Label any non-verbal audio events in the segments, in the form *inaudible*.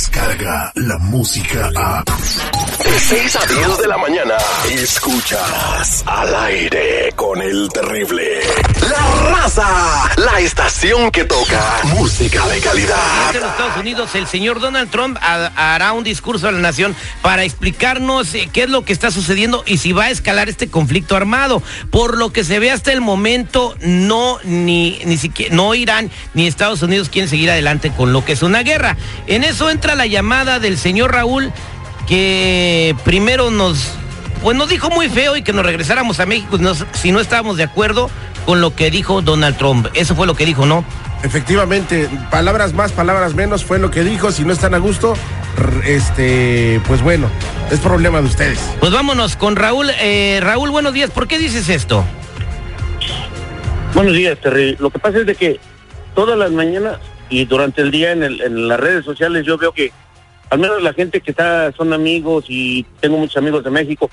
Sky. La música a... De 6 a 10 de la mañana, escuchas al aire con el terrible. La raza, la estación que toca música de calidad. En los Estados Unidos, el señor Donald Trump ha- hará un discurso a la nación para explicarnos eh, qué es lo que está sucediendo y si va a escalar este conflicto armado. Por lo que se ve hasta el momento, no ni ni siquiera no Irán ni Estados Unidos quieren seguir adelante con lo que es una guerra. En eso entra la llamada del señor Raúl que primero nos pues nos dijo muy feo y que nos regresáramos a México si no- si no estábamos de acuerdo con lo que dijo Donald Trump. Eso fue lo que dijo, ¿no? Efectivamente, palabras más, palabras menos fue lo que dijo. Si no están a gusto, este, pues bueno, es problema de ustedes. Pues vámonos con Raúl. Eh, Raúl, buenos días. ¿Por qué dices esto? Buenos días, Terry. Lo que pasa es de que todas las mañanas y durante el día en, el- en las redes sociales yo veo que al menos la gente que está son amigos y tengo muchos amigos de México.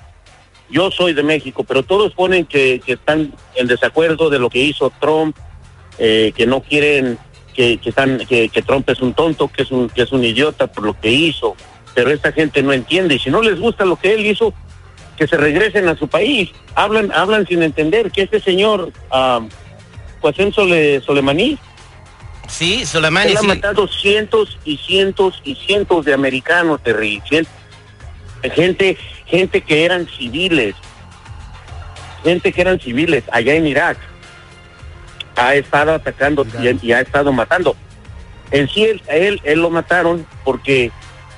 Yo soy de México, pero todos ponen que, están en desacuerdo de lo que hizo Trump, eh, que no quieren, que, están, que, que Trump es un tonto, que es un, que es un idiota por lo que hizo. Pero esta gente no entiende y si no les gusta lo que él hizo, que se regresen a su país. Hablan, hablan sin entender que este señor, ah, Qasem Sole, Soleimani, Sí, Soleimani. él ha sí. matado cientos y cientos y cientos de americanos, Terry. Gente, gente que eran civiles, gente que eran civiles allá en Irak, ha estado atacando y, y ha estado matando. En sí, él, él, él lo mataron porque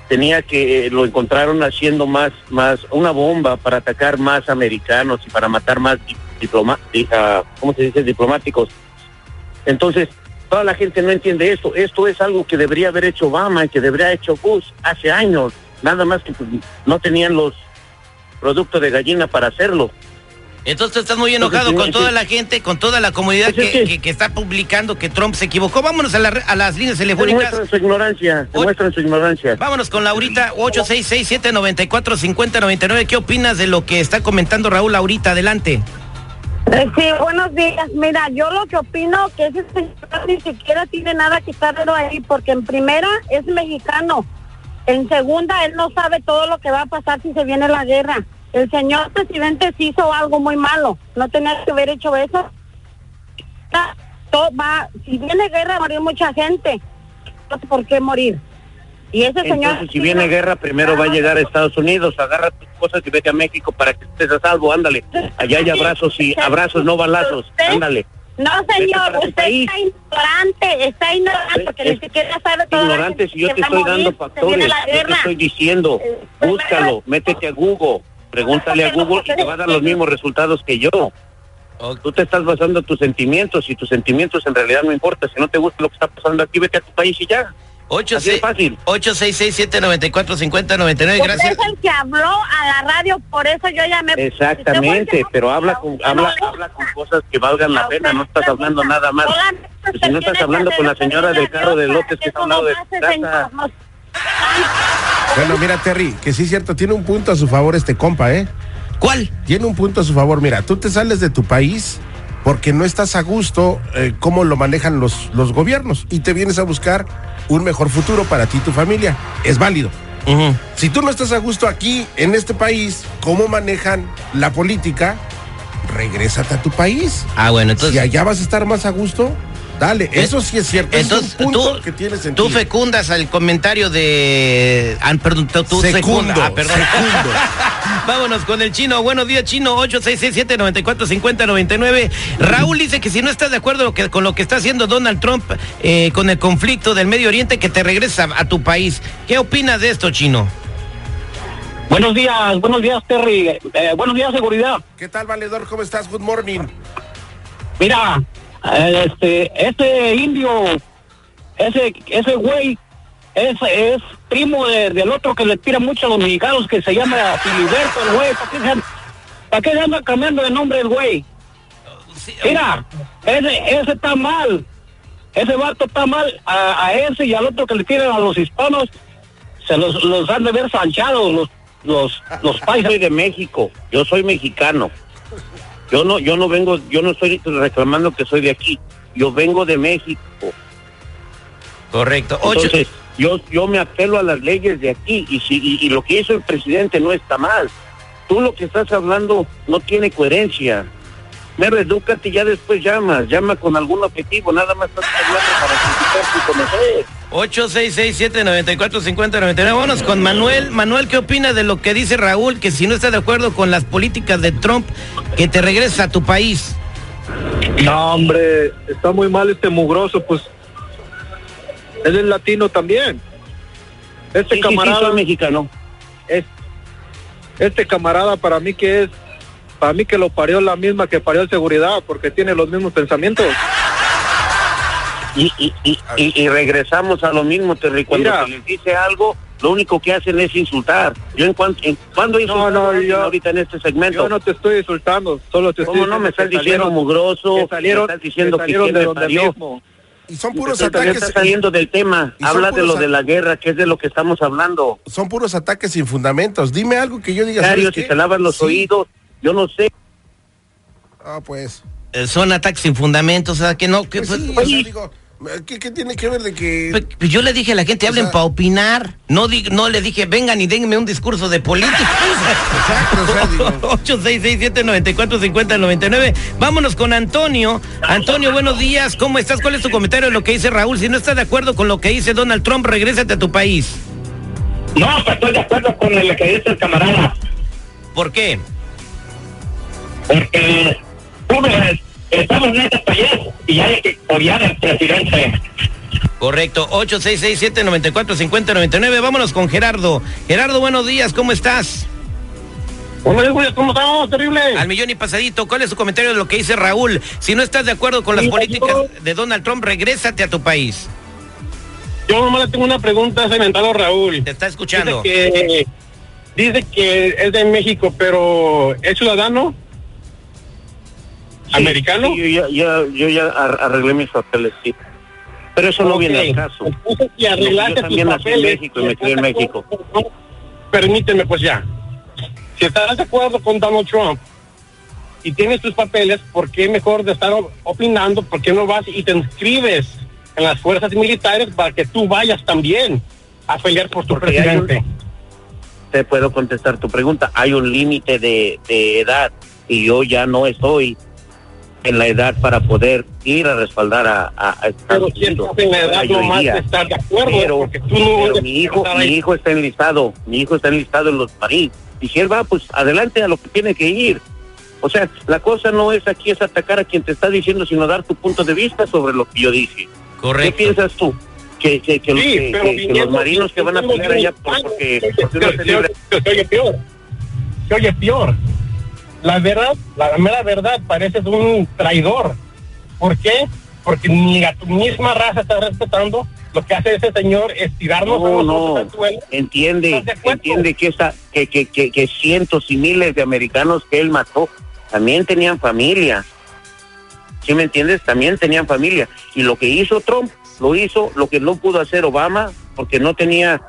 tenía que, eh, lo encontraron haciendo más, más, una bomba para atacar más americanos y para matar más di- diploma, di- ¿cómo se dice? Diplomáticos. Entonces, toda la gente no entiende esto. Esto es algo que debería haber hecho Obama y que debería haber hecho Bush hace años. Nada más que pues, no tenían los productos de gallina para hacerlo. Entonces estás muy enojado Entonces, con toda la gente, con toda la comunidad Pues es que, que- que- que está publicando que Trump se equivocó. Vámonos a, la a las líneas telefónicas. Demuestran su ignorancia, demuestran su ignorancia. Vámonos con Laurita, 866-794-5099. ¿Qué opinas de lo que está comentando Raúl ahorita? Adelante. Eh, Sí, buenos días. Mira, yo lo que opino que ese señor ni siquiera tiene nada que estar ahí, porque en primera es mexicano, en segunda él no sabe todo lo que va a pasar si se viene la guerra. El señor presidente sí hizo algo muy malo, no tenía que haber hecho eso. Ta- to- va, si viene guerra va a morir mucha gente, no sé por qué morir. Y ese señor... Entonces, si viene guerra, primero va a llegar a Estados Unidos, agarra tus cosas y vete a México para que estés a salvo, ándale. Allá hay abrazos y abrazos, no balazos, Usted- ándale. No, señor, usted país. está ignorante, está ignorante, porque Es ni siquiera sabe todo. Ignorante, si yo te estoy dando factores, yo te estoy diciendo, Eh, búscalo, métete a Google, pregúntale a Google y te va a dar los mismos resultados que yo. Tú te estás basando en tus sentimientos y tus sentimientos en realidad no importa. Si no te gusta lo que está pasando aquí, vete a tu país y ya. Así de fácil. 866-794-5099. Usted Gracias. es el que habló a la radio, por eso yo llamé. Exactamente, pero habla con, habla, habla con cosas que valgan la pena, no estás hablando nada más. Si no estás hablando con la señora del carro de lotes que está a un lado de tu casa. Bueno, mira, Terry, que sí es cierto, tiene un punto a su favor este compa, ¿eh? ¿Cuál? Tiene un punto a su favor. Mira, tú te sales de tu país porque no estás a gusto eh, cómo lo manejan los, los gobiernos y te vienes a buscar un mejor futuro para ti y tu familia. Es válido. Si tú no estás a gusto aquí, en este país, cómo manejan la política, regrésate a tu país. Ah, bueno, entonces. Si allá vas a estar más a gusto, dale. Eso sí es cierto. Entonces, es un punto tú, que tiene sentido. tú fecundas al comentario de. Ah, perdón, tú, tú Secundo, secunda. Ah, perdón. secundo. *laughs* Vámonos con el chino. Buenos días, chino. 866-794-5099. Raúl dice que si no estás de acuerdo lo que- con lo que está haciendo Donald Trump eh, con el conflicto del Medio Oriente, que te regresa a tu país. ¿Qué opinas de esto, chino? Buenos días, buenos días, Terry. Eh, buenos días, seguridad. ¿Qué tal, valedor? ¿Cómo estás? Good morning. Mira, eh, este, este indio, ese, ese güey, es, es primo de- del otro que le tira mucho a los mexicanos que se llama Filiberto, el güey. ¿Para qué, se, ¿Para qué se anda cambiando de nombre el güey? Mira, ese, ese está mal. Ese vato está mal. A, a ese y al otro que le tiran a los hispanos, se los, los han de ver sanchados los, los, los soy de México, yo soy mexicano. Yo no, yo no vengo, yo no estoy reclamando que soy de aquí. Yo vengo de México. Correcto. Ocho- Entonces, Yo, yo me apelo a las leyes de aquí y, si, y, y lo que hizo el presidente no está mal. Tú lo que estás hablando no tiene coherencia. Me redúcate y ya después llamas. Llama con algún objetivo. Nada más estás hablando para criticar y conocer. 866-794-5099. Vámonos con Manuel. Manuel, ¿qué opina de lo que dice Raúl? Que si no está de acuerdo con las políticas de Trump, que te regreses a tu país. No, hombre, está muy mal este mugroso, pues. Él es latino también. Este Sí, sí, sí, camarada. soy mexicano. es- este camarada para mí que es. Para mí que lo parió la misma que parió el seguridad, porque tiene los mismos pensamientos. Y, y, y, y- regresamos a lo mismo, Terry. Cuando Mira. se les dice algo, lo único que hacen es insultar. Yo en cuanto, en, ¿cuándo No, yo- ahorita en este segmento? Yo no te estoy insultando, solo te ¿Cómo estoy no me estás diciendo mugroso? que salieron, me estás diciendo que de me donde parió? mismo. Y son puros Usted ataques. está saliendo del tema. Habla de puros lo a- de la guerra, que es de lo que estamos hablando. Son puros ataques sin fundamentos. Dime algo que yo diga. ¿sabes Diario, qué? si te lavas los Sí. oídos, yo no sé. Ah, pues. Eh, Son ataques sin fundamentos, o sea, que no. Que, Pues pues, sí, o sea, digo, ¿qué, qué tiene que ver de que pues, pues yo le dije a la gente, O hablen sea- para opinar. No, di- no le dije, vengan y denme un discurso de política. Exacto, o sea, digo. *laughs* 866-794-5099. Vámonos con Antonio. Antonio, buenos días. ¿Cómo estás? ¿Cuál es tu comentario de lo que dice Raúl? Si no estás de acuerdo con lo que dice Donald Trump, regrésate a tu país. No, pues estoy de acuerdo con lo que dice el camarada. ¿Por qué? Porque tú ves, estamos en este país y hay que odiar al presidente. Correcto. 866-794-5099. Vámonos con Gerardo. Gerardo, buenos días. ¿Cómo estás? Días, ¿cómo estamos? Terrible. Al millón y pasadito, ¿cuál es su comentario de lo que dice Raúl? Si no estás de acuerdo con las Mira, políticas yo- de Donald Trump, regrésate a tu país. Yo nomás le tengo una pregunta a Raúl. Te está escuchando. Dice que, dice que es de México, pero ¿es ciudadano? Sí, ¿Americano? sí, yo, ya, yo arreglé mis papeles, sí. Pero eso no viene al caso. Entonces, si arreglaste Yo también tus nací en México y me crié en México. Permíteme, pues ya. Si estás de acuerdo con Donald Trump y tienes tus papeles, ¿por qué mejor de estar opinando? ¿Por qué no vas y te inscribes en las fuerzas militares para que tú vayas también a pelear por tu Porque presidente? Te puedo contestar tu pregunta. Hay un límite de, de edad y yo ya no estoy en la edad para poder ir a respaldar a, a, a Estados Unidos. en la edad, más estar de acuerdo, pero, porque tú no pero debes mi hijo mi ahí. hijo está enlistado mi hijo está enlistado en los marines y si él va pues adelante a lo que tiene que ir o sea la cosa no es aquí es atacar a quien te está diciendo sino dar tu punto de vista sobre lo que yo dije ¿qué Correcto. piensas tú que, que, que, Sí, que- pero que- que los marinos que van a pelear allá por- porque, se- se- se oye peor. Se oye peor. La verdad, la mera verdad, pareces un traidor. ¿Por qué? Porque ni a tu misma raza está respetando. Lo que hace ese señor es tirarnos a No, nosotros no, suelo. entiende, ¿Estás entiende que, esa, que, que, que, que cientos y miles de americanos que él mató también tenían familia. ¿Sí me entiendes? También tenían familia. Y lo que hizo Trump, lo hizo lo que no pudo hacer Obama, porque no tenía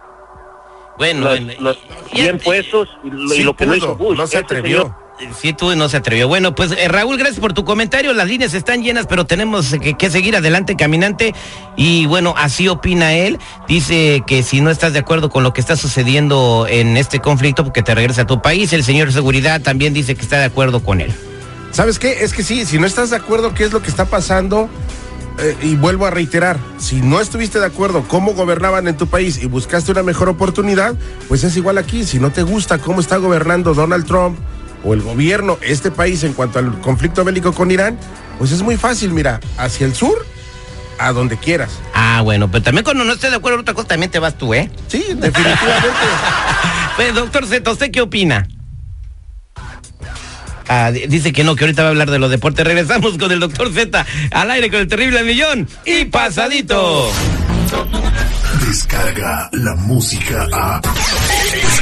Bueno, los, bien puestos y lo, y Sí lo que no pudo, hizo Bush. no se Este atrevió. Sí, tú no se atrevió. Bueno, pues eh, Raúl, gracias por tu comentario. Las líneas están llenas, pero tenemos que, seguir adelante caminante. Y bueno, así opina él. Dice que si no estás de acuerdo con lo que está sucediendo en este conflicto, porque te regresa a tu país. El señor Seguridad también dice que está de acuerdo con él. ¿Sabes qué? Es que sí, si no estás de acuerdo qué es lo que está pasando, eh, y vuelvo a reiterar, si no estuviste de acuerdo cómo gobernaban en tu país y buscaste una mejor oportunidad, pues es igual aquí. Si no te gusta cómo está gobernando Donald Trump o el gobierno, este país en cuanto al conflicto bélico con Irán, pues es muy fácil, mira, hacia el sur, a donde quieras. Ah, bueno, pero también cuando no estés de acuerdo en otra cosa, también te vas tú, ¿eh? Sí, definitivamente. *laughs* Pues, doctor Zeta, ¿usted qué opina? Ah, di- dice que no, que ahorita va a hablar de los deportes. Regresamos con el doctor Z al aire con el terrible millón y pasadito. Descarga la música a.